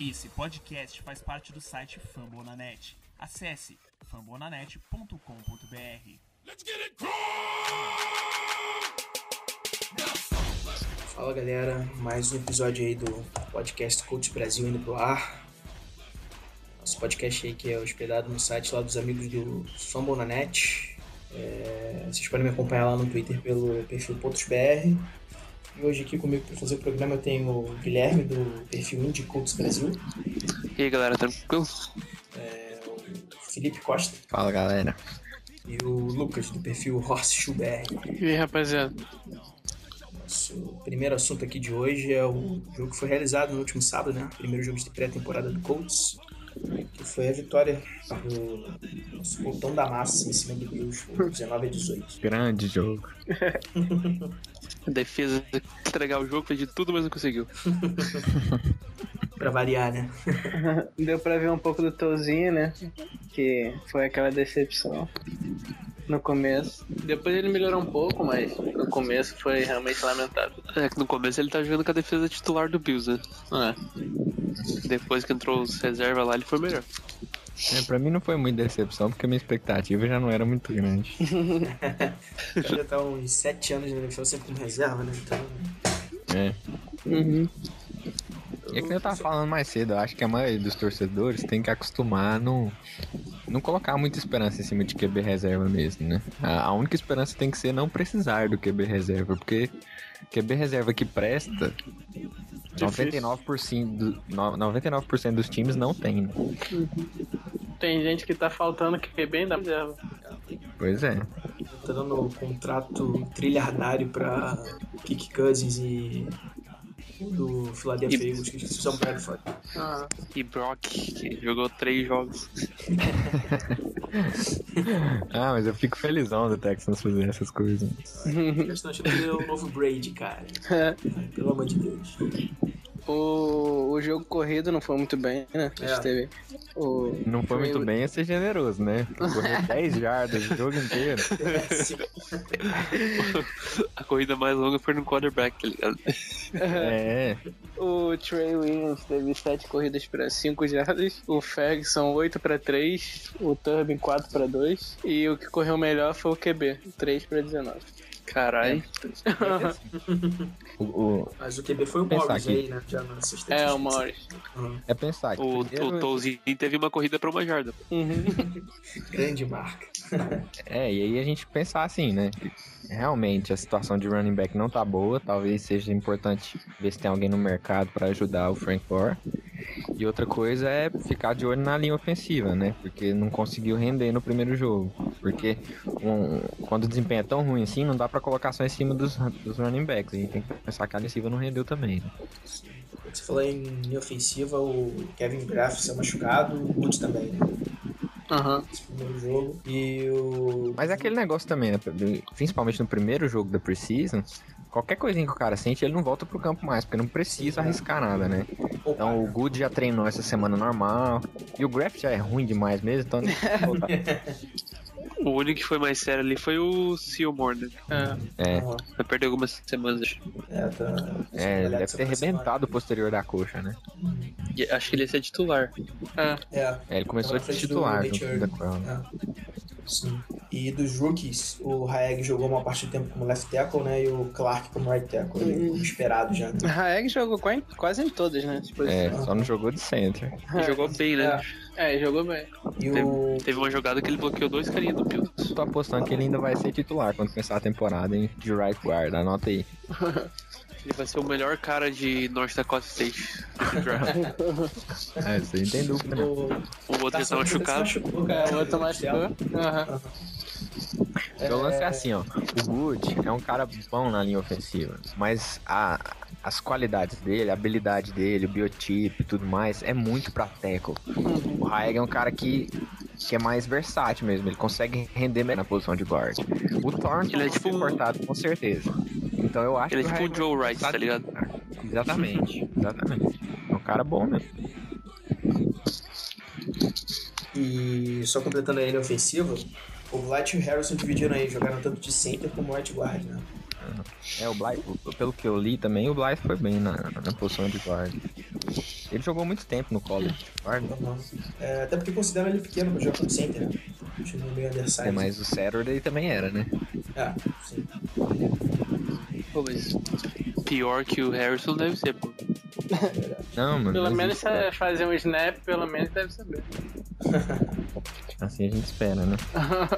Esse podcast faz parte do site Fambonanet. Acesse fambonanet.com.br. Fala galera, mais um episódio aí do podcast Coach Brasil indo pro ar. Nosso podcast aí que é hospedado no site lá dos amigos do Fambonanet. É, vocês podem me acompanhar lá no Twitter pelo perfil PotosBR. E hoje aqui comigo para fazer o programa eu tenho o Guilherme do perfil Indie Coach Brasil. E aí galera, tranquilo? É, o Felipe Costa Fala galera. e o Lucas do perfil Horse Shoe BR. E aí rapaziada? Nosso primeiro assunto aqui de hoje é o jogo que foi realizado no último sábado, né? Primeiro jogo de pré-temporada do Colts, que foi a vitória do nosso Coltão da Massa em cima do Bills, por 19 a 18. Grande jogo. A defesa entregar o jogo, fez de tudo, mas não conseguiu. Pra variar, né? Deu pra ver um pouco do Tozinho, né? Que foi aquela decepção no começo. Depois ele melhorou um pouco, mas no começo foi realmente lamentável. É que no começo ele tá jogando com a defesa titular do Bills, né? É. Depois que entrou os reserva lá, ele foi melhor. É, pra mim não foi muita decepção, porque a minha expectativa já não era muito grande. Ele já tá uns 7 anos na NFL sempre como reserva, né? Então. É. Uhum. E é que nem eu tava falando mais cedo, eu acho que a maioria dos torcedores tem que acostumar a não, não colocar muita esperança em cima de QB reserva mesmo, né? A, a única esperança tem que ser não precisar do QB reserva, porque QB reserva que presta, 99%, do, no- 99 dos times não tem, né? Tem gente que tá faltando que é bem da reserva. Pois é. Tá dando contrato trilhardário pra Kick Cousins e do Philadelphia E- Eagles, que esqueci o Sam Bradford. Ah, E Brock, que jogou três jogos. Ah, mas eu fico felizão do Texans fazer essas coisas. A questão é que ele é o novo Brady, cara. Pelo amor de Deus. O, o jogo corrido não foi muito bem, né? A gente É. teve o Não foi muito bem a ser generoso, né? Correr 10 jardas o jogo inteiro. A corrida mais longa foi no quarterback, tá ligado? É, O Trey Williams teve 7 corridas para 5 jardas, o Ferguson 8 para 3, o Turbin 4 para 2 e o que correu melhor foi o QB, 3 para 19. Caralho. o, o- Mas o QB foi o Morris aí, né? Já na. É, o Morris. Uhum. é pensar que O, primeiro- o Tolzinho teve uma corrida pra uma jarda. Uhum. Grande marca. É, e aí a gente pensar assim, né? Realmente a situação de running back não tá boa, talvez seja importante ver se tem alguém no mercado para ajudar o Frank Gore. E outra coisa é ficar de olho na linha ofensiva, né? Porque não conseguiu render no primeiro jogo. Porque um- quando o desempenho é tão ruim assim, não dá para colocar só em cima dos, dos running backs. A gente tem que pensar que a defensiva não rendeu também. Né? Você falou em linha ofensiva, o Kevin Graff saiu machucado, o Woods também, né? Aham. Esse primeiro jogo. E o. Mas é aquele negócio também, né? Principalmente no primeiro jogo da Preseason, qualquer coisinha que o cara sente, ele não volta pro campo mais, porque não precisa arriscar nada, né? Então o Good já treinou essa semana normal. E o Graf já é ruim demais mesmo, então não precisa voltar. O único que foi mais sério ali foi o Sealmore, né? É. É, Aham. Vai perder algumas semanas. acho. É, tá. é, ele deve ter arrebentado o posterior da coxa, né? E acho que ele ia ser titular. É. É. É, ele começou a do titular Nate junto da. É. Sim. E dos rookies, o Hayek jogou uma parte do tempo como left tackle, né? E o Clark como right tackle, Uhum. como esperado já. né? Raeg jogou qua- quase em todas, né? Tipo, É, só não jogou de center. Ele jogou bem, né? É, jogou bem. E o. Teve uma jogada que ele bloqueou dois carinhas do Bills. Tô apostando que ele ainda vai ser titular quando começar a temporada hein, de right guard. Anota aí. Ele vai ser o melhor cara de North Dakota State. draft. É, você não tem dúvida, né? o o outro já tá machucado. machucou, É, cara. o outro machucou. Aham. O lance é assim, ó. O Good é um cara bom na linha ofensiva, mas a, as qualidades dele, a habilidade dele, o biotipo e tudo mais, é muito pra tackle. O Haeg é um cara que, que é mais versátil mesmo, ele consegue render melhor na posição de guard. O Thornton Ele é vai tipo cortado com certeza. Então eu acho Ele é que tipo o Joe Wright, tá ligado? Exatamente, exatamente. É um cara bom mesmo. E só completando a linha ofensiva, o Vlad e o Harrison dividiram aí, jogaram tanto de center como right guard, né? É, o Blythe, pelo que eu li também, o Blythe foi bem na, na posição de guard. Ele jogou muito tempo no college. Guarda. Uhum. É, até porque consideram ele pequeno pra jogar como center, né? Continua meio undersized. É, mas o Saturday também era, né? É, sim. Pô, mas pior que o Harrison deve ser, pô. Não, mano. Pelo menos se fazer um snap, pelo menos deve saber. Assim a gente espera, né?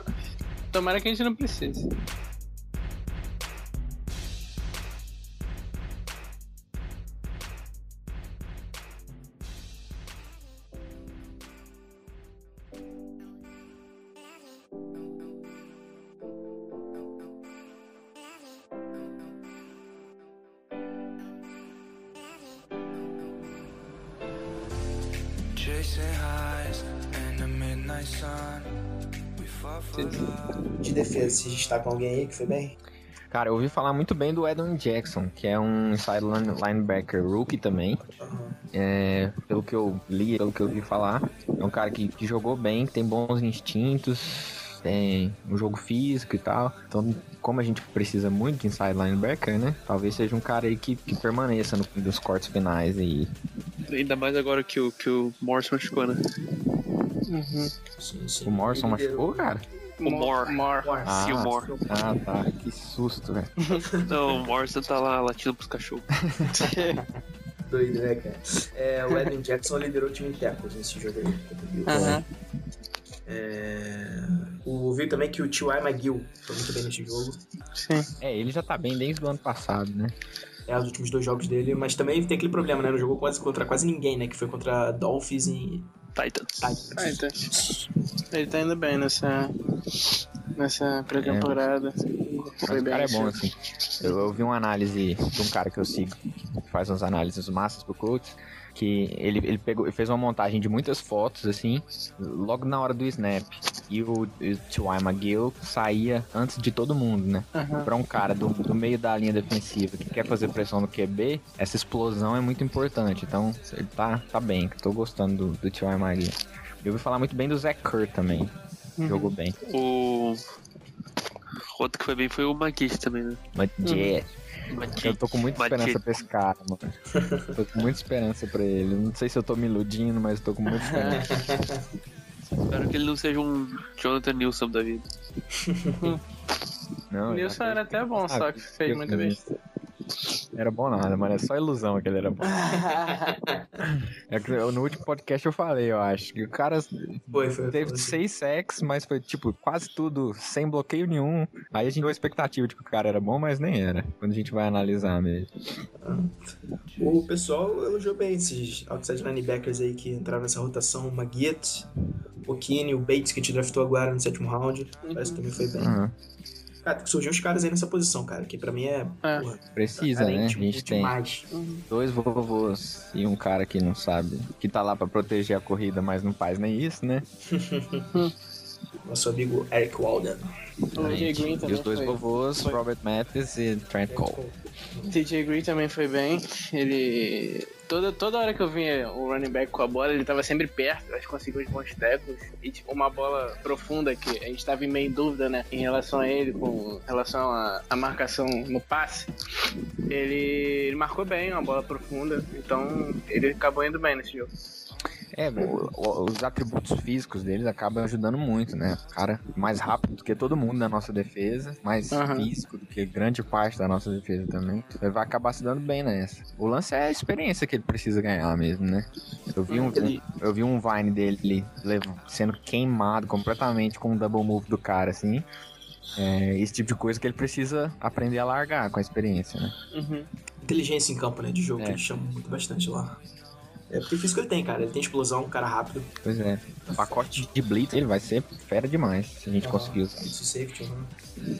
Tomara que a gente não precise. Chasing highs De defesa, se destaca alguém aí que foi bem? Cara, eu ouvi falar muito bem do Edwin Jackson, que é um inside line- linebacker rookie também. É, pelo que eu li, pelo que eu ouvi falar, é um cara que, que jogou bem, que tem bons instintos, tem um jogo físico e tal. Então, como a gente precisa muito de inside linebacker, né? Talvez seja um cara aí que, que permaneça no, nos cortes finais aí. Ainda mais agora que o, que o Morse machucou, né? Sim, sim. O Morrison machucou, cara? O Moore. More. Ah, ah, tá. Que susto, velho. Não, o Morrison tá lá latindo pros cachorros. Doido, né, cara? É, o Edwin Jackson liderou o time em tackles nesse jogo aí. Aham. É, o, vi também que o T.Y. McGill foi muito bem nesse jogo. Sim. É, ele já tá bem desde o ano passado, né? É, os últimos dois jogos dele, mas também tem aquele problema, né? Não jogou quase contra quase ninguém, né? Que foi contra Dolphins e Titans. Titans. Ele tá indo bem nessa. nessa pré-temporada. Mas Foi o bem. cara é bom, assim. Eu, eu vi uma análise de um cara que eu sigo, que faz umas análises massas pro Colts, que ele, ele pegou, ele fez uma montagem de muitas fotos, assim, logo na hora do snap. E o, o T.Y. McGill saía antes de todo mundo, né? Aham. Pra um cara do, do meio da linha defensiva que quer fazer pressão no QB, essa explosão é muito importante. Então, ele tá, tá bem, tô gostando do, do T.Y. McGill. Eu ouvi falar muito bem do Zach Kerr também. Jogou bem. O. Outro que foi bem foi o Magui também, né? Yeah. Magui. Eu tô com muita esperança pra esse cara, mano. tô com muita esperança pra ele. Não sei se eu tô me iludindo, mas tô com muita esperança. Espero que ele não seja um Jonathan Nilsson da vida. Não, O Nilson era até bom, só que fez muita besteira. Era bom nada, mano. É só ilusão que ele era bom. É que eu- no último podcast eu falei, eu acho, que o cara Foi, foi. teve foi, seis sacks, mas foi tipo quase tudo sem bloqueio nenhum. Aí a gente deu a expectativa de que o cara era bom, mas nem era. Quando a gente vai analisar mesmo. O pessoal elogiou bem esses outside linebackers aí que entraram nessa rotação. O Maguette, o Kine, o Bates, que gente draftou agora no sétimo round. Parece que também foi bem. Aham. Cara, tem que surgir uns caras aí nessa posição, cara, que pra mim é. É. Porra, Precisa, né? A gente tem demais. dois vovôs e um cara que não sabe, que tá lá pra proteger a corrida, mas não faz nem isso, né? Nosso amigo Eric Walden. Green E também os dois foi. vovôs, foi. Robert Mathis e Trent Cole. TJ Green também foi bem. Ele. Toda, toda hora que eu vinha o running back com a bola, ele tava sempre perto, acho que conseguiu os bons tackles. E tipo, uma bola profunda que a gente tava em meio dúvida, né? Em relação a ele, com relação à à marcação no passe. Ele, ele marcou bem, uma bola profunda. Então ele acabou indo bem nesse jogo. É, o- os atributos físicos deles acabam ajudando muito, né? O cara mais rápido do que todo mundo na nossa defesa, mais Aham. físico do que grande parte da nossa defesa também. Ele vai acabar se dando bem nessa. O lance é a experiência que ele precisa ganhar mesmo, né? Eu vi um, Ele- eu vi um Vine dele sendo queimado completamente com o double move do cara, assim. É, esse tipo de coisa que ele precisa aprender a largar com a experiência, né? Uhum. Inteligência em campo, né? De jogo, É. que ele chama muito bastante lá. É porque físico ele tem, cara. Ele tem explosão, um cara rápido. Pois é. O pacote de blitz ele vai ser fera demais se a gente conseguir usar. Isso, safety, né?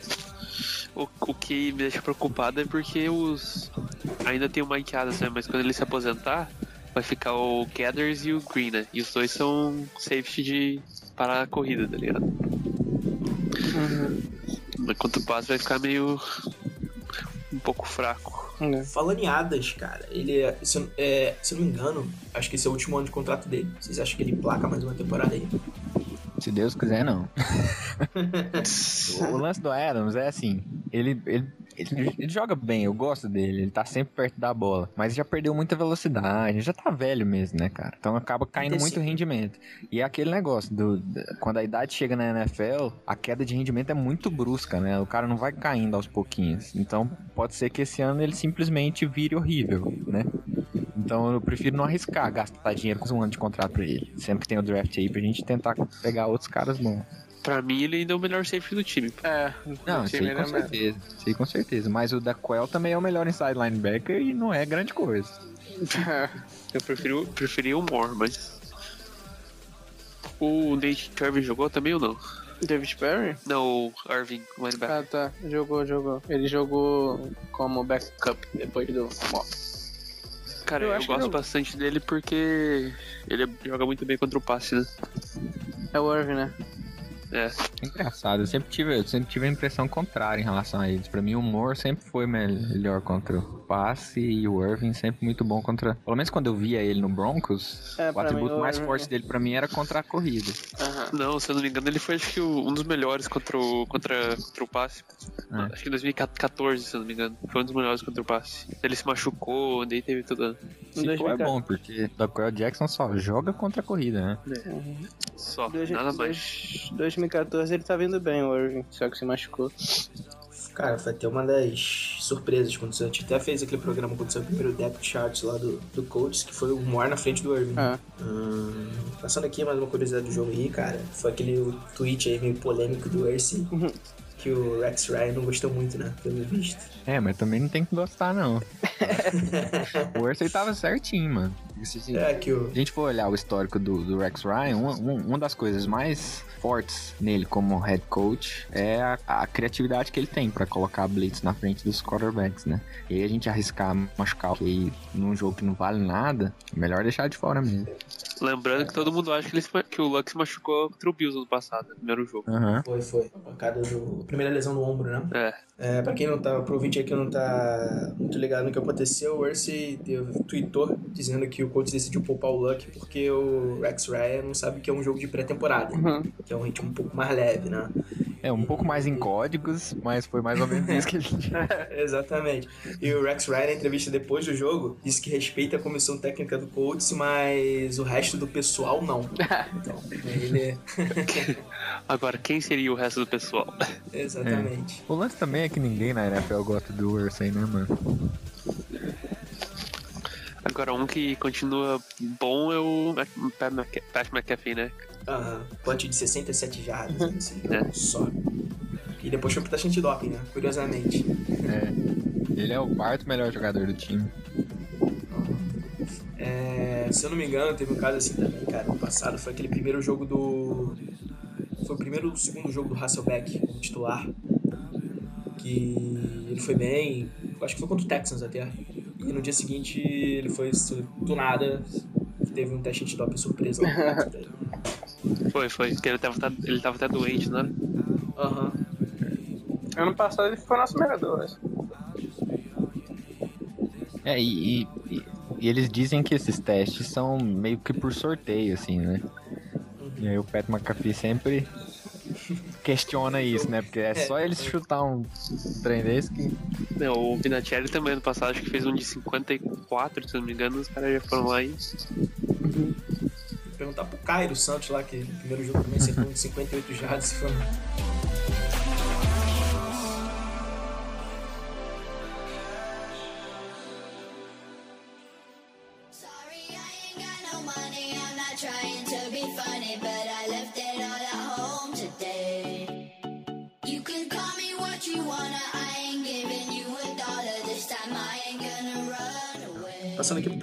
O, o que me deixa preocupado é porque os. Ainda tem o Mike Adams, né? Mas quando ele se aposentar, vai ficar o Gathers e o Green, né? E os dois são safety de parar a corrida, tá ligado? Uhum. Mas quanto o passe vai ficar meio. um pouco fraco. É. Falando em Adas, cara, ele é se, eu- é, se não me engano, acho que esse é o último ano de contrato dele. Vocês acham que ele placa mais uma temporada aí? Se Deus quiser, não. o lance do Adams é assim, ele, ele ele, ele joga bem, eu gosto dele, ele tá sempre perto da bola, mas já perdeu muita velocidade, já tá velho mesmo, né, cara? Então acaba caindo muito Tecido. rendimento. E é aquele negócio, do, da- quando a idade chega na NFL, a queda de rendimento é muito brusca, né? O cara não vai caindo aos pouquinhos. Então pode ser que esse ano ele simplesmente vire horrível, né? Então eu prefiro não arriscar gastar dinheiro com um ano de contrato pra ele. Sempre que tem o draft aí pra gente tentar pegar outros caras bons. Pra mim, ele ainda é o melhor safety do time. É, Não, time aí com melhor. certeza. Isso aí com certeza. Mas o da Quell também é o melhor inside linebacker e não é grande coisa. Eu prefiro, preferi o Moore, mas. O Nate Kirby jogou também ou não? David Perry? Não, o Irving, o linebacker. Ah, tá. Jogou, jogou. Ele jogou como backup depois do Mock. Cara, eu eu, gosto eu- bastante dele porque ele joga muito bem contra o passe, né? É o Irving, né? É. Engraçado, eu sempre tive, eu sempre tive a impressão contrária em relação a eles. Pra mim, o Moore sempre foi melhor contra o passe e o Irving sempre muito bom contra. Pelo menos quando eu via ele no Broncos, É, o atributo mim, mais Irving- forte dele pra mim era contra a corrida. Aham. Não, se eu não me engano, ele foi acho que um dos melhores contra o, contra, contra o passe. É. Acho que em 2014, se eu não me engano. Foi um dos melhores contra o passe. Ele se machucou, daí teve tudo. Se for é 2014. bom, porque o Jackson só joga contra a corrida, né? Só, Dois- nada dois- mais. 2014 ele tá vindo bem, o Irving, só que se machucou. Cara, foi até uma das surpresas quando a gente até fez aquele programa quando o primeiro depth chart lá do, do Colts, que foi o Moore na frente do Irving. Ah. Hum, passando aqui mais uma curiosidade do jogo aí, cara, foi aquele tweet aí meio polêmico do Erce, que o Rex Ryan não gostou muito, né? Pelo visto. É, mas também não tem que gostar, não. o Ursay tava certinho, mano. Se, É, que o. a gente for olhar o histórico do, do Rex Ryan, uma, um- uma das coisas mais fortes nele como head coach é a, a criatividade que ele tem pra colocar blitz na frente dos quarterbacks, né? E aí a gente arriscar machucar o QI num jogo que não vale nada, melhor deixar de fora mesmo. Lembrando que todo mundo acha que, ele se que o Luck se machucou contra o Bills no passado, no primeiro jogo. Aham. Foi, foi. A pancada do. Primeira lesão no ombro, né? É. É, pra quem não tá, pro ouvinte aí que não tá muito ligado no que aconteceu, o Ursi tweetou dizendo que o coach decidiu poupar o Luck porque o Rex Ryan não sabe que é um jogo de pré-temporada, Uhum. que é um ritmo um pouco mais leve, né? É, um pouco mais em códigos, mas foi mais ou menos isso que ele Exatamente. E o Rex Ryan, na entrevista depois do jogo, disse que respeita a comissão técnica do Colts, mas o resto do pessoal não. Então, ele. Agora, quem seria o resto do pessoal? Exatamente. O lance também é que ninguém na NFL gosta do Ursay, né, mano? Agora, um que continua bom é o Pat, Mc- Pat McAfee, né? Aham. Punch de 67 jardas jogo É. só. E depois foi pro teste antidoping, né? Curiosamente. É. Ele é o quarto melhor jogador do time. É, se eu não me engano, teve um caso assim também, cara. No passado foi aquele primeiro jogo do. Foi o primeiro ou segundo jogo do Hasselbeck titular. Que ele foi bem. Acho que foi contra o Texans até. E no dia seguinte ele foi do nada. Teve um teste antidoping surpresa lá. Foi, foi. Porque ele tava, ele tava até doente, né? Aham. Ano passado ele foi nosso melhor, acho. É, e, e- e eles dizem que esses testes são meio que por sorteio, assim, né? E aí o Pat McAfee sempre questiona isso, né? Porque é só ele chutar um trem desse que. Não, o Vinatieri também ano passado acho que fez um de 54, se não me engano, os caras já foram lá e. Perguntar pro Cairo Santos lá, que no primeiro jogo também acertou um de 58 jardas. Foi...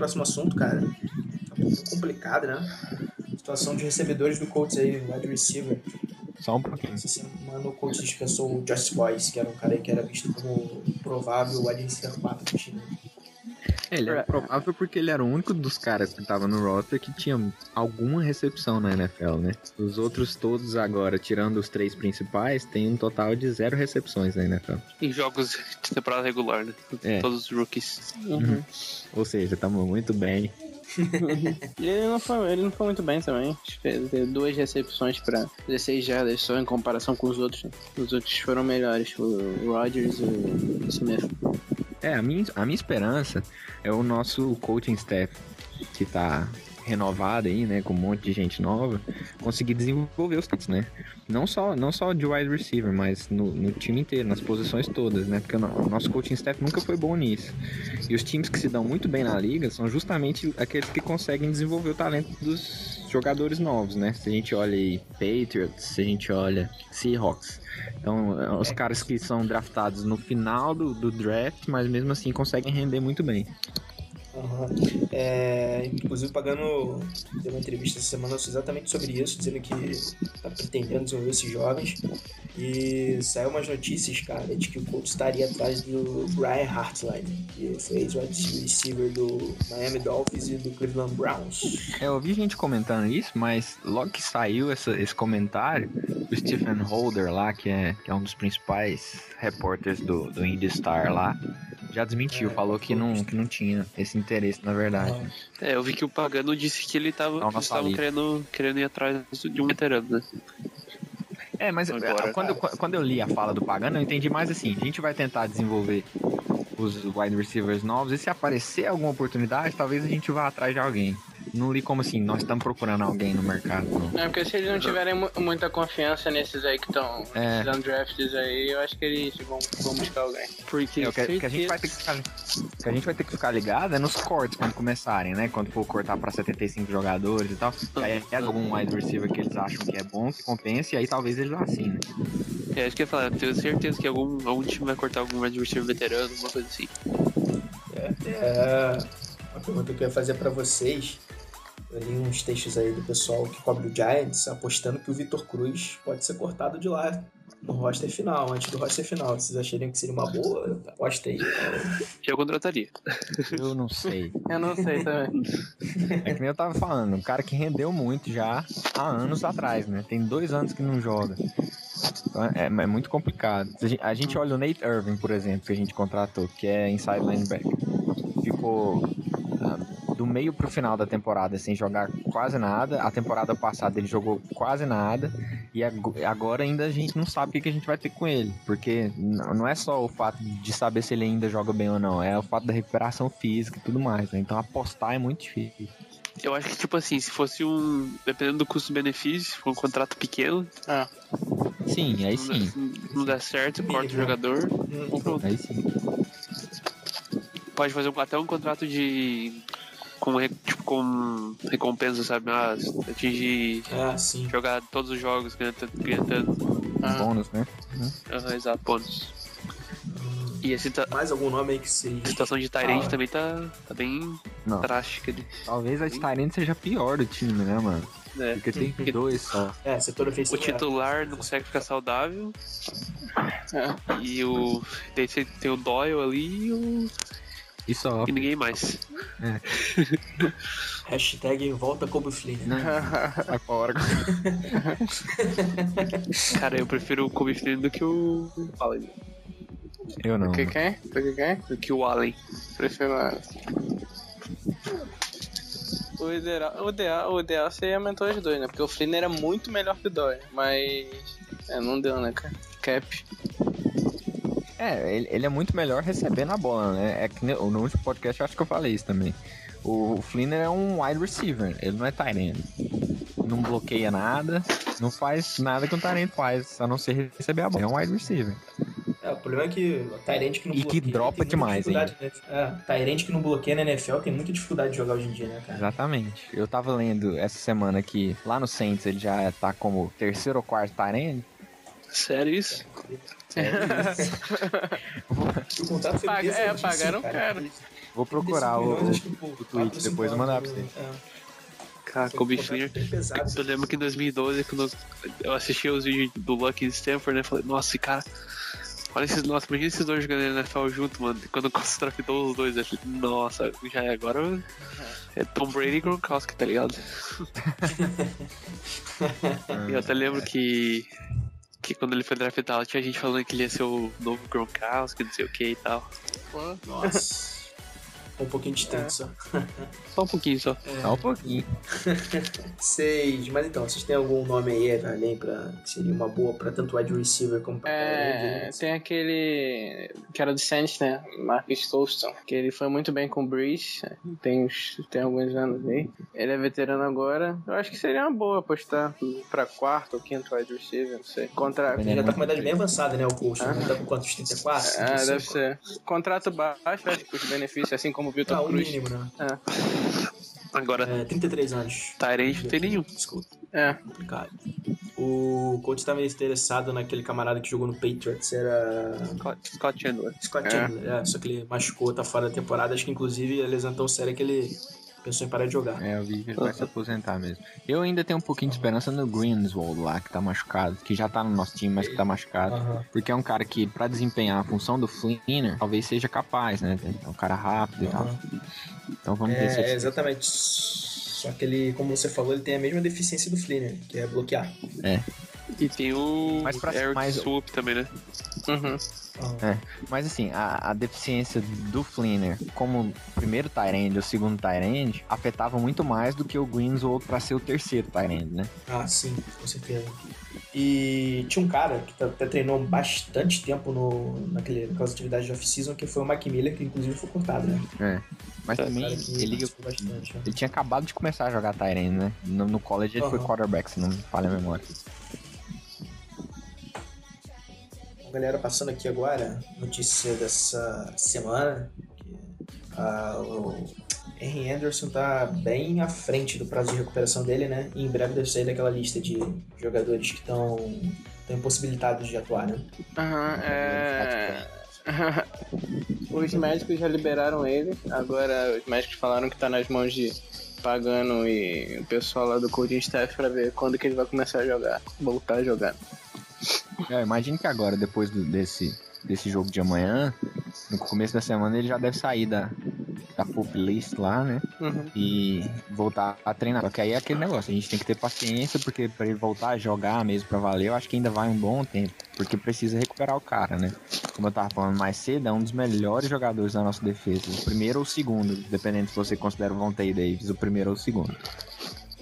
próximo assunto, cara. Tá um pouco complicado, né? Situação de recebedores do Colts aí, wide receiver. Só um pouquinho. Essa semana o Colts dispensou o Josh Boyce, que era um cara aí que era visto como provável wide receiver 4 do time. É, ele era provável porque ele era o único dos caras que tava no roster que tinha alguma recepção na NFL, né? Os outros todos agora, tirando os três principais, tem um total de zero recepções na NFL. Em jogos de temporada regular, né? É. Todos os rookies. Uhum. Ou seja, tamo muito bem. E ele não, foi, ele não foi muito bem também. Acho que Ele teve duas recepções pra 16 jardas só em comparação com os outros. Os outros foram melhores, o Rodgers e o Smith. É, a minha, a minha esperança é o nosso coaching staff, que tá renovado aí, né, com um monte de gente nova, conseguir desenvolver os kits, né? Não só, não só de wide receiver, mas no, no time inteiro, nas posições todas, né? Porque o nosso coaching staff nunca foi bom nisso. E os times que se dão muito bem na liga são justamente aqueles que conseguem desenvolver o talento dos jogadores novos, né? Se a gente olha aí Patriots, se a gente olha Seahawks, então, é, os caras que são draftados no final do, do draft, mas mesmo assim conseguem render muito bem. É, inclusive, pagando deu uma entrevista essa semana exatamente sobre isso, dizendo que tá pretendendo desenvolver esses jovens. E saiu umas notícias, cara, de que o Colts estaria atrás do Brian Hartline, que foi ex-wide receiver do Miami Dolphins e do Cleveland Browns. É, Eu ouvi gente comentando isso, mas logo que saiu essa- esse comentário, o Stephen Holder lá, que é, que é um dos principais repórteres do, do Indy Star lá, já desmentiu, É, falou que não, que não tinha esse interesse, na verdade. É, eu vi que o Pagano disse que ele tava, Não, que estavam querendo, querendo ir atrás de um veterano, né? É, mas Agora, é, quando, eu, quando eu li a fala do Pagano, eu entendi mais assim, a gente vai tentar desenvolver os wide receivers novos, e se aparecer alguma oportunidade, talvez a gente vá atrás de alguém. Não li como assim, nós estamos procurando alguém no mercado, não. É porque se eles não tiverem mu- muita confiança nesses aí que estão É. dando drafts aí, eu acho que eles vão, vão buscar alguém. Porque É, o que, que a gente vai ter que ficar, o que a gente vai ter que ficar ligado é nos cortes quando começarem, né? Quando for cortar pra 75 jogadores e tal. Aí é algum wide receiver que eles acham que é bom, que compensa, e aí talvez eles assinem. É, acho que eu ia falar, tenho certeza que algum, algum time vai cortar algum wide receiver veterano, alguma coisa assim. É, uma pergunta que eu ia fazer pra vocês. Eu li uns textos aí do pessoal que cobre o Giants apostando que o Vitor Cruz pode ser cortado de lá no roster final, antes do roster final. Vocês achariam que seria uma boa? Aposta aí. Eu contrataria. Eu não sei. Eu não sei também. É que nem eu tava falando, um cara que rendeu muito já há anos atrás, né? Tem dois anos que não joga. Então é, é muito complicado. A gente, a gente olha o Nate Irving, por exemplo, que a gente contratou, que é inside linebacker. Ficou do meio pro final da temporada sem jogar quase nada. A temporada passada ele jogou quase nada. E ago- agora ainda a gente não sabe o que, a gente vai ter com ele. Porque não é só o fato de saber se ele ainda joga bem ou não, é o fato da recuperação física e tudo mais. né? Então apostar é muito difícil. Eu acho que, tipo assim, se fosse um. Dependendo do custo-benefício, se for um contrato pequeno, Ah, Sim, aí não, sim. dá- não dá certo, corta o jogador. Hum, Aí sim. Pode fazer um- até um contrato de. Com, tipo, com recompensa, sabe? Ah, atingir. Ah, sim. Jogar todos os jogos ganhando. ganhando ah. Bônus, né? aham, exato, bônus. E a situa- Mais algum nome aí que seria? a situação de Tyrande Ah. também tá, tá bem Não. drástica ali. Talvez a Tyrant seja a pior do time, né, mano? né? Porque tem dois só. É, setor O ofensivo. titular não consegue ficar saudável. É. E o. Daí você tem o Doyle ali e, o, E só. e ninguém mais. Hashtag volta Kobe Flynn. Não, sai fora. Cara, eu prefiro o Kobe Flynn do que o Allen. Eu não. Que quem? Tu que quem? Do que o Allen. Prefiro. O ideal, o, ideal, o ideal seria aumentar os dois, né? Porque o Flynn era muito melhor que o Dói, mas. É, não deu, né, cara? Cap. É, ele, ele é muito melhor recebendo a bola, né? É que no último podcast eu acho que eu falei isso também. O Flinner é um wide receiver, ele não é tight end. Não bloqueia nada, não faz nada que um tight end faz, a não ser receber a bola. É um wide receiver. É, o problema é que o Tyrant que não E que bloqueia dropa tem muita demais né? É, Tyrant que não bloqueia na NFL tem muita dificuldade de jogar hoje em dia, né, cara? Exatamente. Eu tava lendo essa semana que lá no Saints ele já tá como terceiro ou quarto end. Sério isso? O contrato foi Paga- é, pagaram assim, caro. Vou procurar 35 o, milhões, o quatro, tweet depois e mandar pra você. é. Cara, Kobe bem pesado. Eu lembro que em 2012, quando eu assisti os vídeos do Lucky em Stanford, né? Falei, nossa, esse cara. Olha esses, nossa, imagina esses dois jogando na NFL junto, mano. E Quando o Costa draftou os dois, eu falei, nossa, já é agora. É Tom Brady e Gronkowski, tá ligado? E eu até lembro que. Que quando ele foi draftado, tinha gente falando que ele ia ser o novo Gronkowski, não sei o que e tal. Nossa. Um pouquinho distante só. Só um pouquinho só. Só um pouquinho. Seis. Mas então, vocês têm algum nome aí, além pra. que seria uma boa pra tanto wide receiver como pra É, tem aquele que era do Saints, né? Marcus Colston, que ele foi muito bem com o Breeze, tem, uns, tem alguns anos aí. Ele é veterano agora. Eu acho que seria uma boa apostar pra quarto ou quinto wide receiver, não sei. Contra... Ele já tá com uma idade bem avançada, né? O coach. Ah. Tá com quantos? 34? É, 35? deve ser. Contrato baixo, acho que os benefícios, assim como o Vitor Ah, mínimo, né? Agora, É, 33 anos. Tyrande não tem nenhum. Desculpa, É. complicado. O coach tava interessado naquele camarada que jogou no Patriots, era Scott, Scott Chandler. Scott É. Chandler, é, só que ele machucou, tá fora da temporada. Acho que inclusive a lesão tão séria que ele pensou em parar de jogar. É, eu vi que ele vai se aposentar mesmo. Eu ainda tenho um pouquinho de esperança no Greenswald lá, que tá machucado. Que já tá no nosso time, mas que tá machucado. Aham. Porque é um cara que, pra desempenhar a função do Fleener, talvez seja capaz, né? É um cara rápido e tal. Então vamos ver se É, exatamente. Só que ele, como você falou, ele tem a mesma deficiência do Flinner, que é bloquear. E tem o Mas pra- Eric mas- Swoop também, né? Uhum. Mas assim, a, a deficiência do Fleener como primeiro Tyrande ou segundo Tyrande afetava muito mais do que o Greenswald pra ser o terceiro Tyrande, né? Ah, sim, com certeza. E tinha um cara que até treinou bastante tempo no, naquele, naquelas atividades de off-season, que foi o Mike Miller, que inclusive foi cortado, né? É. Mas É, também ele, bastante. né? ele tinha acabado de começar a jogar Tyrande, né? No, no college ele foi Aham. quarterback, se não me falha a memória. Galera, passando aqui agora, notícia dessa semana, ah, o Henry Anderson tá bem à frente do prazo de recuperação dele, né? E em breve deve sair daquela lista de jogadores que estão impossibilitados de atuar, né? Aham, é... os médicos já liberaram ele, agora os médicos falaram que tá nas mãos de Pagano e o pessoal lá do coaching staff pra ver quando que ele vai começar a jogar, voltar a jogar. É, imagine que agora, depois do- desse, desse jogo de amanhã, no começo da semana ele já deve sair da, da pup list lá, né? Uhum. E voltar a treinar. Só que aí é aquele negócio, a gente tem que ter paciência, porque pra ele voltar a jogar mesmo pra valer, eu acho que ainda vai um bom tempo. Porque precisa recuperar o cara, né? Como eu tava falando mais cedo, é um dos melhores jogadores da nossa defesa. O primeiro ou o segundo, dependendo se você considera o Vontae Davis, o primeiro ou o segundo.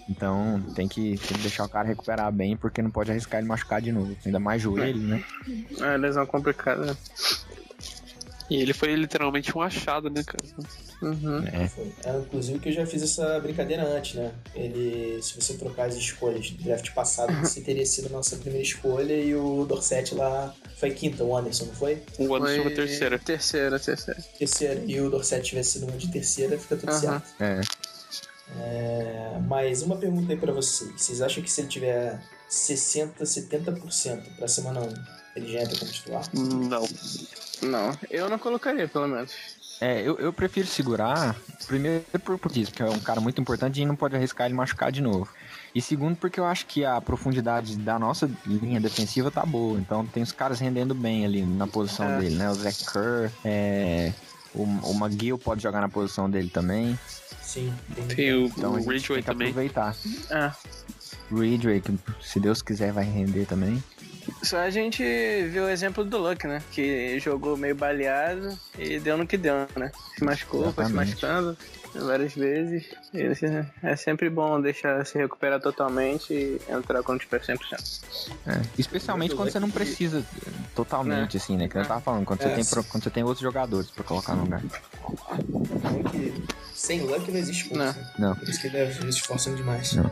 Então tem que, tem que deixar o cara recuperar bem, porque não pode arriscar ele machucar de novo. Ainda mais joelho, né? É lesão complicada. né? E ele foi literalmente um achado, né, cara? Uhum. É. É, inclusive que eu já fiz essa brincadeira antes, né? Ele, se você trocar as escolhas do draft passado, você teria sido a nossa primeira escolha e o Dorset lá foi quinta, o Anderson, não foi? O Anderson foi terceira. Terceira, terceira. Terceira. E o Dorset tivesse sido uma de terceira, fica tudo Aham. certo. É. É, mas uma pergunta aí pra vocês. Vocês acham que se ele tiver 60, 70% pra semana 1, ele já entra como titular? Não. Não, eu não colocaria, pelo menos. É, eu, eu prefiro segurar, primeiro por, por isso, porque é um cara muito importante e não pode arriscar ele machucar de novo. E segundo, porque eu acho que a profundidade da nossa linha defensiva tá boa. Então tem os caras rendendo bem ali na posição É. dele, né? O Zach Kerr, é, o, o McGill pode jogar na posição dele também. Sim, tem. Tem o, Então o que também. aproveitar. É. Ridgeway, que se Deus quiser vai render também. Só a gente viu o exemplo do Luck, né? Que jogou meio baleado e deu no que deu, né? Se machucou, foi se Exatamente. machucando várias vezes. É sempre bom deixar se recuperar totalmente e entrar quando tiver 100%. É, especialmente quando você não precisa totalmente, assim, né? Que eu tava falando, quando, É, você tem, quando você tem outros jogadores pra colocar no lugar. Sem luck não existe curso. Não. Não. Por isso que deve se esforçando demais. Não.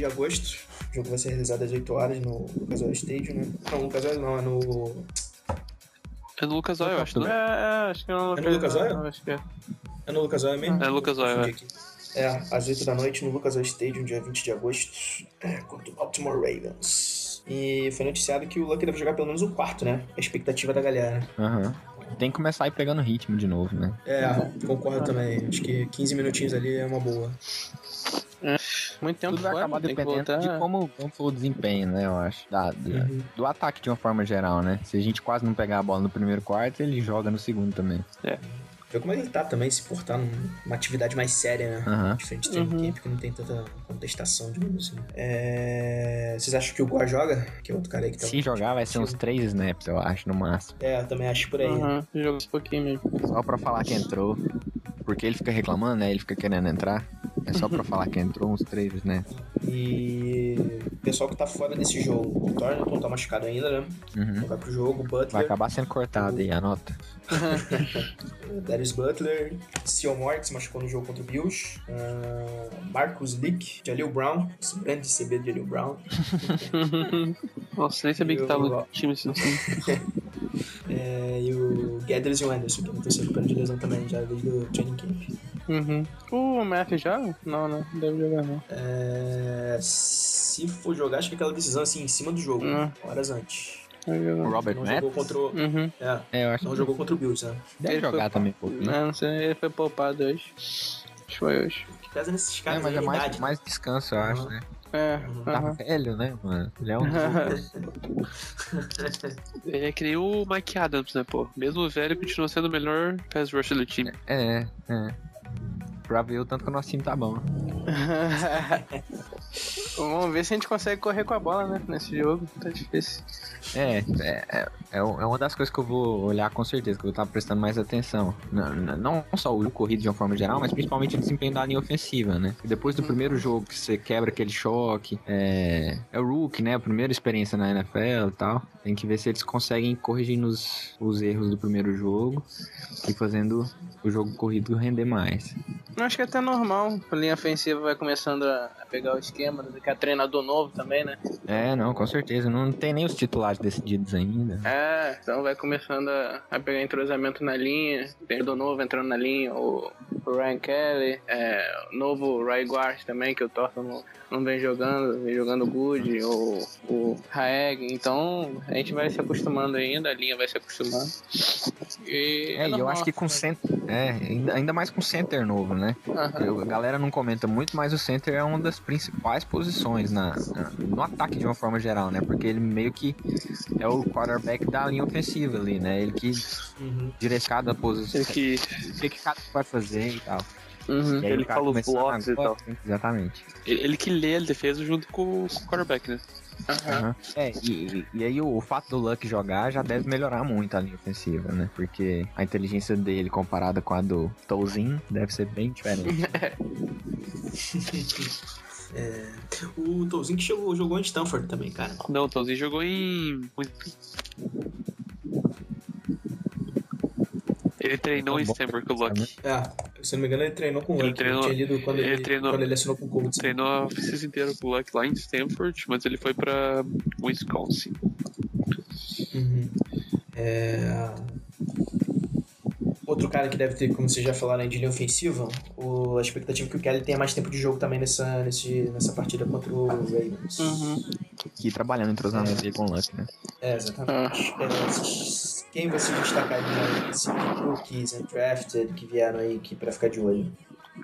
De agosto. O jogo vai ser realizado às 8 horas no Lucas Oil Stadium, né? Não, Lucas Oil não, é no... É no Lucas Oil, eu acho, É, né? é, acho que não É no Lucas Oil? Acho que é. É no Lucas Oil mesmo? É no Lucas Oil, aqui. É, às 8 da noite no Lucas Oil Stadium, dia 20 de agosto, é, contra o Baltimore Ravens. E foi noticiado que o Luck deve jogar pelo menos um quarto, né? A expectativa da galera. Aham. Tem que começar a ir pegando ritmo de novo, né? É, concordo também. Acho que 15 minutinhos ali é uma boa. Muito tempo Tudo vai fora, acabar dependendo de como, como for o desempenho, né? Eu acho. Da- do, Uhum. do ataque de uma forma geral, né? Se a gente quase não pegar a bola no primeiro quarto, ele joga no segundo também. Ver como ele tá também, se portar num- numa atividade mais séria, né? Aham. Diferente do training camp, que não tem tanta contestação, digamos assim. É... Vocês acham que o Goa joga? Que é outro cara aí que tá... Se jogar, vai ser uns três snaps, eu acho, no máximo. É, eu também acho por aí. né? Uhum, jogou um pouquinho mesmo. Só pra falar que entrou. Porque ele fica reclamando, né? Ele fica querendo entrar. É só pra falar que entrou uns três snaps. E o pessoal que tá fora desse jogo, o Thornton tá machucado ainda, né? Uhum. Vai pro jogo, o Butler, Vai acabar sendo cortado aí, anota. Darius Butler, Seal que se machucou no jogo contra o Bills, ah, Marcus Leak, Jalil Brown, esse grande CB de Jalil Brown, Nossa, nem sabia que tava no time assim. é, e o Gathers e o Anderson, que não tá se recuperando de lesão também, já desde o training camp. Uhum. O Matthew joga? Não, né? Deve jogar não. É, se for jogar, acho que aquela decisão assim, em cima do jogo, Hum. horas antes. O. Robert Não jogou contra o... Uhum. É, É, eu acho não que jogou contra o Bills, né? deve Ele foi- jogar também um pouquinho. Não, não sei, ele foi poupado hoje. Acho que foi hoje. O que pesa nesses É, caras mas aí é a mais, idade, né? mais descanso, eu acho, né? É, Tá aham. velho, né, mano? Ele é um. Ele é que nem o Mike Adams, né, pô? Mesmo velho, continua sendo o melhor pass rusher do time. é, é. Pra ver o tanto que o nosso time tá bom. Vamos ver se a gente consegue correr com a bola, né? Nesse jogo. Tá difícil. É, é, é, é é uma das coisas que eu vou olhar com certeza, que eu vou estar prestando mais atenção. Não, não- só o corrido de uma forma geral, mas principalmente o desempenho da linha ofensiva, né? Depois do primeiro jogo que você quebra aquele choque, é, é o rookie, né? A primeira experiência na NFL e tal. Tem que ver se eles conseguem corrigir os, os erros do primeiro jogo e fazendo o jogo corrido render mais. Eu acho que é até normal. A linha ofensiva vai começando a a pegar o esquema. Daqui a treinador novo também, né? É, não, com certeza. Não tem nem os titulares decididos ainda. É, então vai começando a, a pegar entrosamento na linha. Treinador novo entrando na linha. O, o Ryan Kelly. É, o novo Ray Guard também, que o Thornton não, não vem jogando. Vem jogando good. Ou o Haeg. Então a gente vai se acostumando ainda. A linha vai se acostumando. E É, e eu acho que com center. É, ainda, mais com center novo, né? Aham. Eu- a galera não comenta muito, mas o center é uma das principais posições na, na- no ataque de uma forma geral, né? Porque ele meio que é o quarterback da linha ofensiva ali, né? Ele que Uhum. direciona cada posição, Ele que, o que que cada um vai fazer e tal. Uhum. E Ele fala os blocos e agora, Exatamente. ele, ele que lê a defesa junto com, com o quarterback, né? Aham. Aham. É, e, e- e aí o, o fato do Luck jogar já deve melhorar muito a linha ofensiva, né? Porque a inteligência dele comparada com a do Tolzin deve ser bem diferente. O Tolzinho que jogou, jogou em Stanford também, cara. Não, o Tolzinho jogou em. Ele treinou em Stanford com o Luck. É, se não me engano, ele treinou com o Ele Luck. treinou- tinha lido quando ele, ele treinou- quando ele assinou com o Colts. Treinou a oficina inteira com o Luck lá em Stanford, mas ele foi pra Wisconsin. Uhum. É... Outro cara que deve ter, como vocês já falaram aí, de linha ofensiva, o... a expectativa é que o Kelly tenha mais tempo de jogo também nessa, nesse, nessa partida contra o Ravens. Uhum. E trabalhando em entrosamento dele com o Luck, né? É, exatamente. É, quem você destacaria esses rookies, undrafted, que vieram aí que, pra ficar de olho?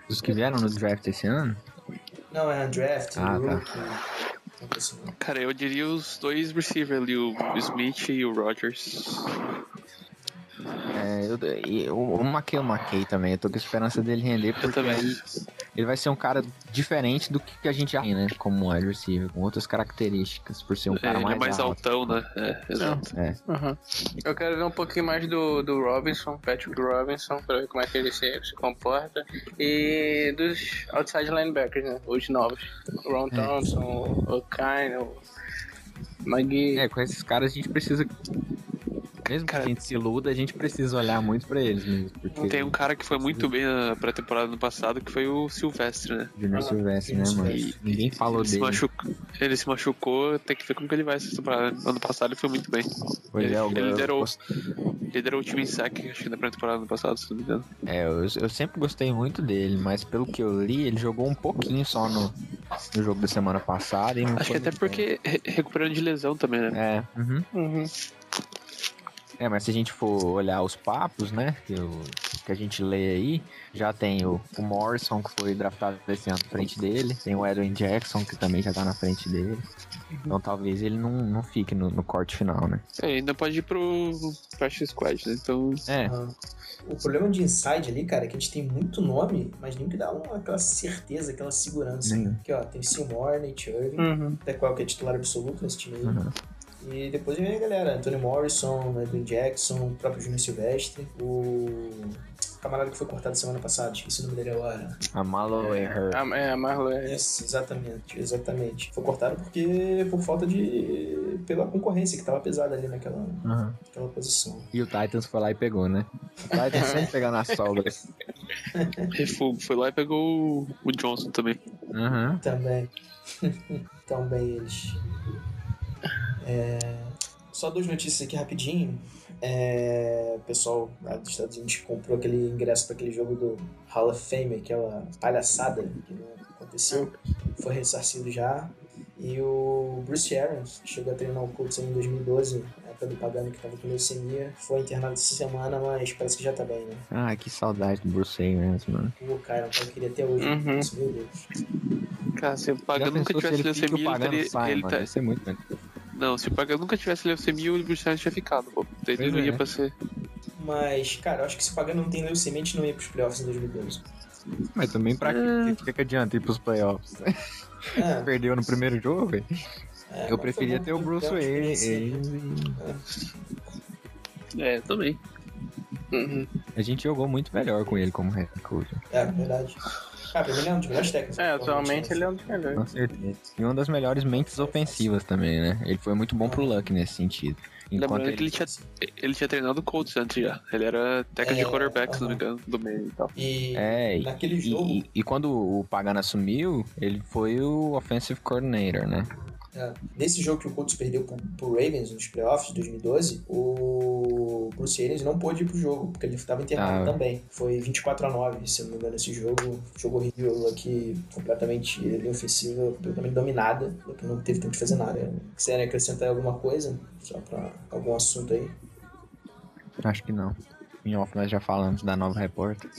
Os que vieram no draft esse ano, Não, é undrafted, Ah, tá. rookie. Não sei se não. Cara, eu diria os dois receivers ali, o Smith e o Rogers. É, eu, e o, o Mackey, eu maquei também. Eu tô com esperança dele render, Eu porque também. aí ele vai ser um cara diferente do que, que a gente já tem, né? Como wide receiver, com outras características, por ser um É, cara ele mais, é mais alto. altão, né? É, exato. É. Uhum. Eu quero ver um pouquinho mais do, do Robinson, Patrick Robinson, pra ver como é que ele se, se comporta. E dos outside linebackers, né? Os novos. O Ron É. Thompson, o Kine, o McGee. É, com esses caras a gente precisa. Mesmo que a gente se iluda, a gente precisa olhar muito pra eles mesmo. Porque Tem um cara que foi muito bem na pré-temporada no passado, que foi o Silvestre, né? Junior Silvestre, né, mano? Silvestre. Ninguém falou Ele se, dele. machucou, ele se machucou, tem que ver como que ele vai essa temporada. Ano passado ele foi muito bem. Pois ele, é, ele eu, liderou, liderou o time em saque, acho que na pré-temporada ano passado, se não me engano. é, eu, eu sempre gostei muito dele, mas pelo que eu li, ele jogou um pouquinho só no, no jogo da semana passada. E Acho que até porque re- recuperando de lesão também, né? É, uhum. Uhum. É, mas se a gente for olhar os papos, né? Que o que a gente lê aí, já tem o, o Morrison, que foi draftado esse ano na frente dele. Tem o Edwin Jackson, que também já tá na frente dele. Então talvez ele não, não fique no, no corte final, né? É, ainda pode ir pro Practice Squad, né? Então, É, Ah, O problema de inside ali, cara, é que a gente tem muito nome, mas nem que dá uma, aquela certeza, aquela segurança. Nenhum. Aqui, ó, tem Seymour, Nate Irving, Uhum. até qual que é titular absoluto nesse time aí. Uhum. E depois vem a galera, Anthony Morrison, Edwin Jackson, o próprio Júnior Silvestre, o camarada que foi cortado semana passada, esqueci o nome dele agora. a Malo é her. A, é, a Marlo é. Isso, exatamente, exatamente. Foi cortado porque por falta de. pela concorrência que tava pesada ali naquela, Uhum. naquela posição. E o Titans foi lá e pegou, né? O Titans sempre pegando as sobras. refugo. Foi lá e pegou o, o Johnson também. Uhum. Também. Também eles. É, Só duas notícias aqui rapidinho. É, O pessoal lá dos Estados Unidos comprou aquele ingresso para aquele jogo do Hall of Fame, aquela palhaçada que não aconteceu. Foi ressarcido já. E o Bruce Arians, que chegou a treinar o Colts em 2012, na época do Pagano que estava com leucemia, foi internado essa semana, mas parece que já tá bem, né? Ah, que saudade do Bruce Arians, mano. O cara, cara queria até hoje. Uhum. Isso, meu Deus. Cara, se o Pagano nunca tivesse ele leucemia, ele sai, ele mano? tá- Ia ser muito bem. Não, se o Pagano nunca tivesse leucemia, o Bruce Arians tinha ficado, pô. Ele Pois não ia é. pra ser. Mas, cara, eu acho que se o Pagano não tem leucemia, a gente não ia pros playoffs em 2012. Mas também pra É. que, que, que adianta ir pros playoffs? É, Perdeu no primeiro jogo, velho. é, Eu preferia ter o Bruce então, Arians. experiência. É, também. Uhum. A gente jogou muito melhor com ele como head coach. É, verdade. Cara, ele é um dos melhores técnicos. É, atualmente ele é um dos melhores. Com certeza. E uma das melhores mentes ofensivas também, né? Ele foi muito bom pro Luck nesse sentido. Enquanto Lembrando que ele tinha, ele tinha treinado o Colts antes já. Ele era técnico É, de quarterback, se não me engano, do meio e tal. E É, e, naquele jogo, e, e quando o Pagano assumiu, ele foi o offensive coordinator, né? É, nesse jogo que o Colts perdeu pro, pro Ravens nos playoffs de 2012, o Bruce Arians não pôde ir pro jogo, porque ele estava internado Ah. também. Foi 24 a 9 se eu não me engano, esse jogo. Jogo horrível, Luck completamente ofensiva, completamente dominada. Não teve tempo de fazer nada. Quiserem acrescentar alguma coisa, só pra algum assunto aí. Acho que não. Em off nós já falamos da nova repórter.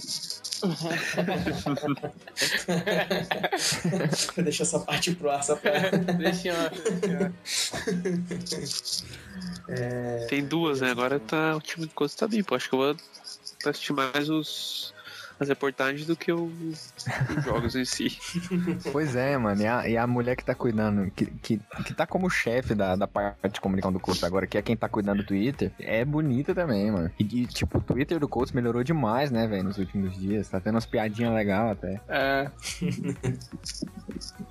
Vou deixar essa parte pro ar só pra. Deixa eu. Tem duas, né? Agora tá, o time do Colts tá bem, pô. Acho que eu vou assistir mais os, as reportagens do que os, os jogos em si. Pois é, mano. E a, e a mulher que tá cuidando, que, que, que tá como chefe da, da parte de comunicação do Colts agora, que é quem tá cuidando do Twitter, é bonita também, mano. E, e, tipo, o Twitter do Colts melhorou demais, né, velho, nos últimos dias. Tá tendo umas piadinhas legais até. É.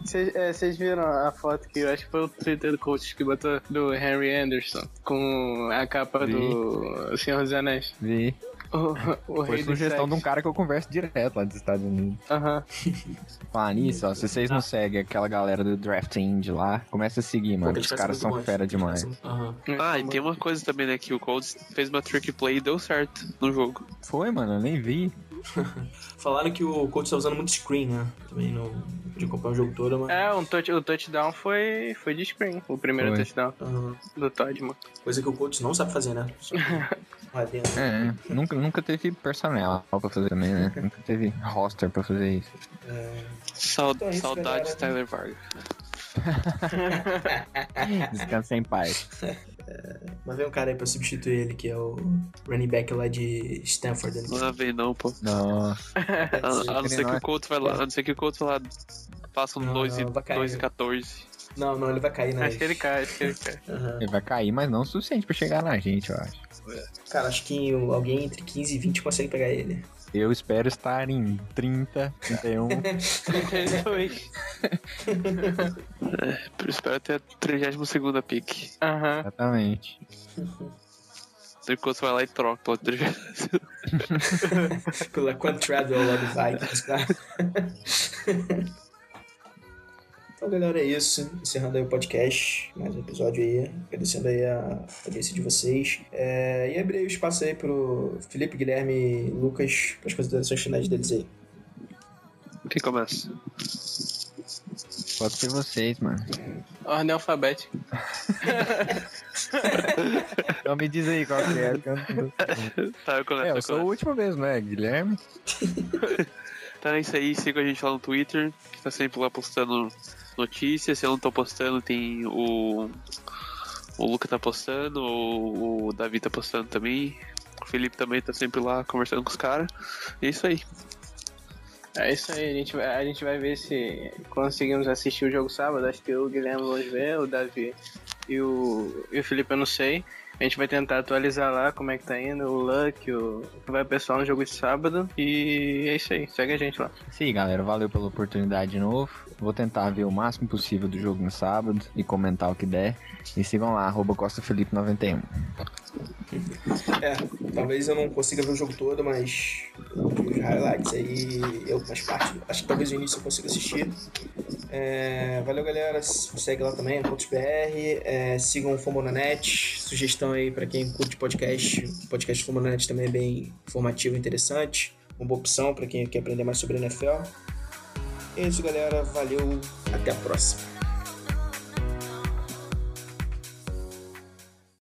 Vocês é, viram a foto que eu acho que foi o Twitter do coach que botou do Henry Anderson com a capa Vi. do Senhor dos Anéis. Vi. O, o Foi sugestão de um cara que eu converso direto lá dos Estados Unidos. Aham. Falar nisso, ó, se vocês não seguem aquela galera do Draft Indie lá, começa a seguir, mano. Os caras são fera demais. Aham. Ah, e tem uma coisa também, né? Que o Colts fez uma trick play e deu certo no jogo. Foi, mano, eu nem vi. Falaram que o Colts tá usando muito screen, né? Também não pude acompanhar o jogo todo, mas. É, um touch, o touchdown foi, foi de screen. O primeiro Foi. touchdown Aham. do Todd, mano. Coisa que o Colts não sabe fazer, né? Lá dentro. É, nunca, nunca teve personnel pra fazer também, né? Nunca teve roster pra fazer isso. É, Sau- Então é isso, saudades galera. Tyler Vargas. Descansa em paz. Mas vem um cara aí pra substituir ele, que é o running back lá de Stanford. né? Não vem não, pô. Nossa. A, a não ser que não é- o Colts vai lá, a não ser que o Colts vai lá faça um Não, 2 e, não, vai cair. 2 e 14. Não, não, ele vai cair, né? Acho que ele cai, acho que ele cai. Aham. Ele vai cair, mas não o suficiente pra chegar na gente, eu acho. Cara, acho que alguém entre 15 e 20 consegue pegar ele. Eu espero estar em 30, 31. 32. Eu espero ter a 32 pick. Aham. Exatamente. O Colts vai lá e troca pela 30. Pela Quantradwell lá do Vikings, tá? Então, galera, é isso. Encerrando aí o podcast. Mais um episódio aí. Agradecendo aí a audiência de vocês. É, e abrir aí o espaço aí pro Felipe, Guilherme e Lucas para as considerações finais deles aí. Quem começa? Pode ser vocês, mano. Ordem alfabética. Então me diz aí qual que é. Tá, eu começo, É, eu eu sou o começo. último mesmo, né? Guilherme. Então é isso aí, siga a gente lá no Twitter, que tá sempre lá postando notícias. Se eu não tô postando, tem o. O Luca tá postando, o, o Davi tá postando também. O Felipe também tá sempre lá conversando com os caras. É isso aí. É isso aí, a gente, vai, a gente vai ver se conseguimos assistir o jogo sábado. Acho que o Guilherme vamos ver, o Davi e o, e o Felipe eu não sei. A gente vai tentar atualizar lá como é que tá indo, o Luck, o que vai pessoal no jogo de sábado. E é isso aí, segue a gente lá. Sim, galera, valeu pela oportunidade de novo. Vou tentar ver o máximo possível do jogo no sábado e comentar o que der. E sigam lá, arroba CostaFelipe91. É, talvez eu não consiga ver o jogo todo, mas os highlights aí, eu mais parte, acho que talvez o início eu consiga assistir. É, valeu galera, segue lá também, Pontos BR, é, sigam o Fomonanet, sugestão aí pra quem curte podcast, o podcast Fomonanet também é bem informativo e interessante, uma boa opção pra quem quer aprender mais sobre NFL. É isso galera, valeu, até a próxima.